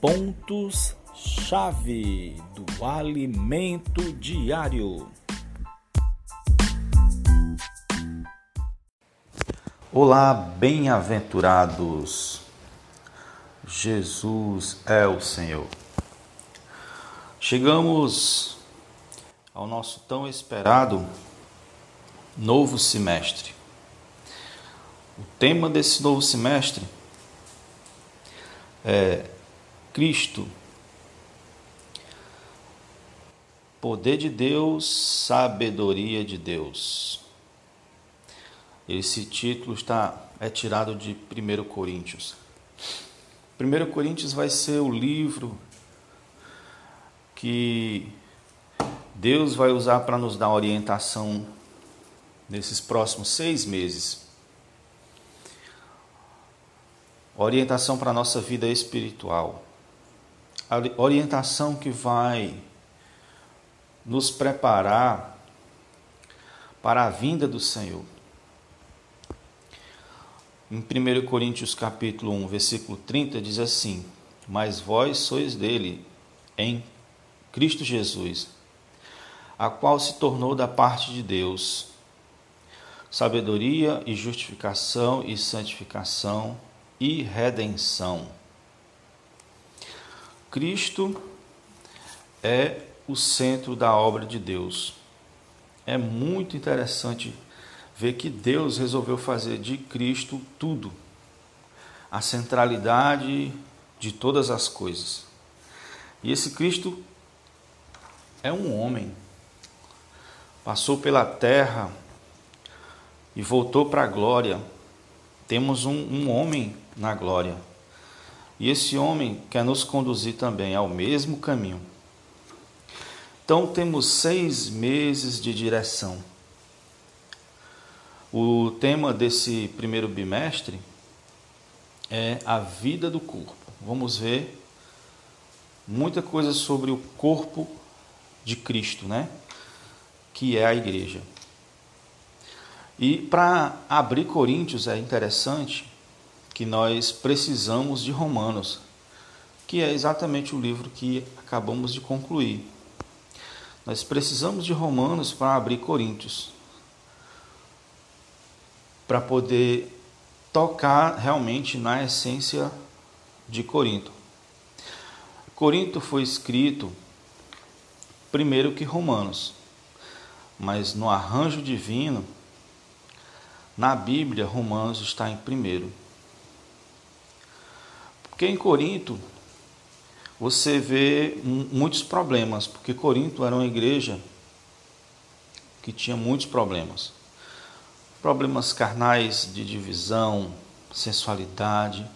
pontos-chave do alimento diário. Olá, bem-aventurados. Jesus é o Senhor. Chegamos ao nosso tão esperado novo semestre. O tema desse novo semestre é Cristo, poder de Deus, sabedoria de Deus. Esse título está é tirado de 1 Coríntios. 1 Coríntios vai ser o livro que Deus vai usar para nos dar orientação nesses próximos seis meses. Orientação para a nossa vida espiritual. A orientação que vai nos preparar para a vinda do Senhor. Em 1 Coríntios capítulo 1, versículo 30 diz assim: "Mas vós sois dele em Cristo Jesus, a qual se tornou da parte de Deus sabedoria e justificação e santificação e redenção. Cristo é o centro da obra de Deus. É muito interessante ver que Deus resolveu fazer de Cristo tudo, a centralidade de todas as coisas. E esse Cristo é um homem, passou pela terra e voltou para a glória. Temos um, um homem na glória. E esse homem quer nos conduzir também ao mesmo caminho. Então temos seis meses de direção. O tema desse primeiro bimestre é a vida do corpo. Vamos ver muita coisa sobre o corpo de Cristo, né? Que é a igreja. E para abrir Coríntios é interessante que nós precisamos de Romanos, que é exatamente o livro que acabamos de concluir. Nós precisamos de Romanos para abrir Coríntios, para poder tocar realmente na essência de Corinto. Corinto foi escrito primeiro que Romanos, mas no arranjo divino na Bíblia, Romanos está em primeiro. Porque em Corinto você vê muitos problemas, porque Corinto era uma igreja que tinha muitos problemas. Problemas carnais de divisão, sensualidade,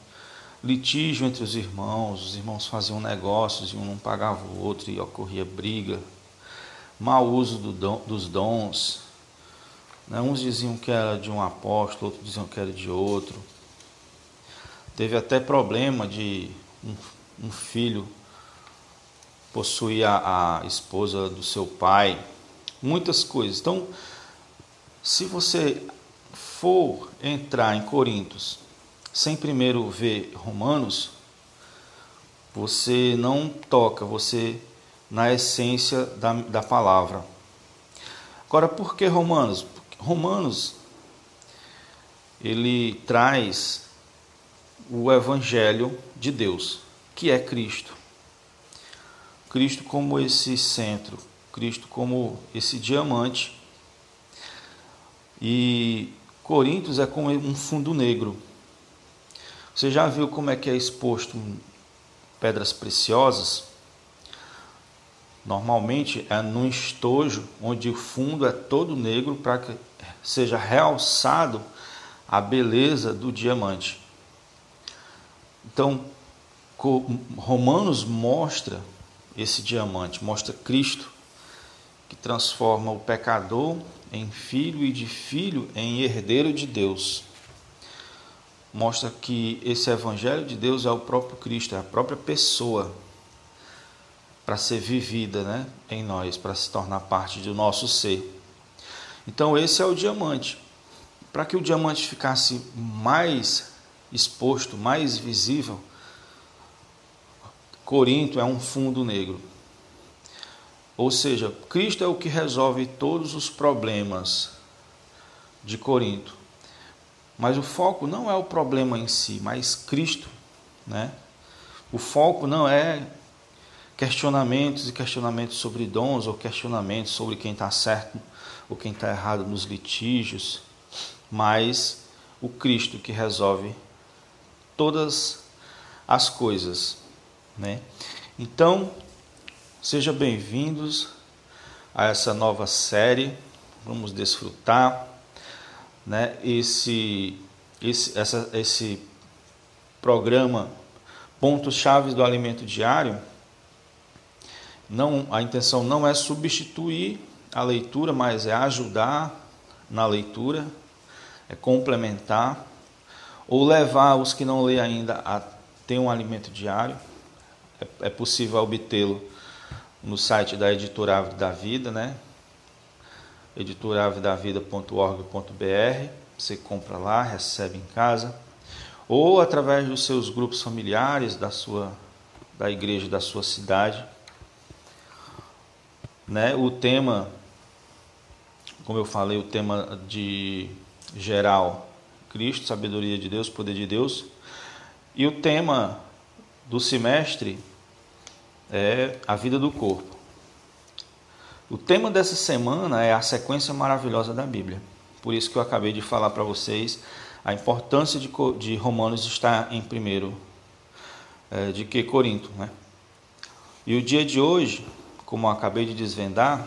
litígio entre os irmãos, os irmãos faziam negócios e um não pagava o outro e ocorria briga, mau uso do dom, dos dons, né? Uns diziam que era de um apóstolo, outros diziam que era de outro. Teve até problema de um, um filho possuir a, a esposa do seu pai. Muitas coisas. Então, se você for entrar em Coríntios sem primeiro ver Romanos, você não toca, você na essência da, da palavra. Agora, por que Romanos? Romanos ele traz o evangelho de Deus, que é Cristo. Cristo como esse centro, Cristo como esse diamante. E Coríntios é como um fundo negro. Você já viu como é que é exposto pedras preciosas? Normalmente é num estojo onde o fundo é todo negro para que seja realçado a beleza do diamante. Então, Romanos mostra esse diamante, mostra Cristo, que transforma o pecador em filho e de filho em herdeiro de Deus. Mostra que esse evangelho de Deus é o próprio Cristo, é a própria pessoa para ser vivida né, em nós, para se tornar parte do nosso ser. Então, esse é o diamante. Para que o diamante ficasse mais exposto, mais visível, Corinto é um fundo negro. Ou seja, Cristo é o que resolve todos os problemas de Corinto. Mas o foco não é o problema em si, mas Cristo, né? O foco não é questionamentos e questionamentos sobre dons ou questionamentos sobre quem está certo ou quem está errado nos litígios, mas o Cristo que resolve todas as coisas, né? Então, sejam bem-vindos a essa nova série. Vamos desfrutar, né? Esse esse essa, esse programa pontos chaves do alimento diário. Não, a intenção não é substituir a leitura, mas é ajudar na leitura, é complementar ou levar os que não lê ainda a ter um alimento diário. É, é possível obtê-lo no site da Editora Ave da Vida, né? editoravedavida.org.br. Você compra lá, recebe em casa, ou através dos seus grupos familiares da sua da igreja da sua cidade. Né? O tema, como eu falei, o tema de geral Cristo, sabedoria de Deus, poder de Deus. E o tema do semestre é a vida do corpo. O tema dessa semana é a sequência maravilhosa da Bíblia. Por isso que eu acabei de falar para vocês a importância de, de, Romanos estar em primeiro é, de que Corinto. Né? E o dia de hoje, como eu acabei de desvendar,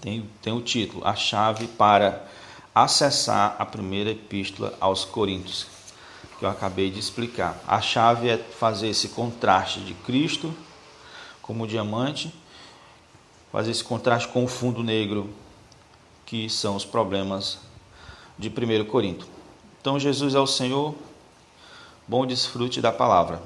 tem, tem o título, A Chave para acessar a primeira epístola aos Coríntios, que eu acabei de explicar. A chave é fazer esse contraste de Cristo como diamante, fazer esse contraste com o fundo negro, que são os problemas de 1 Corinto. Então, Jesus é o Senhor, bom desfrute da palavra.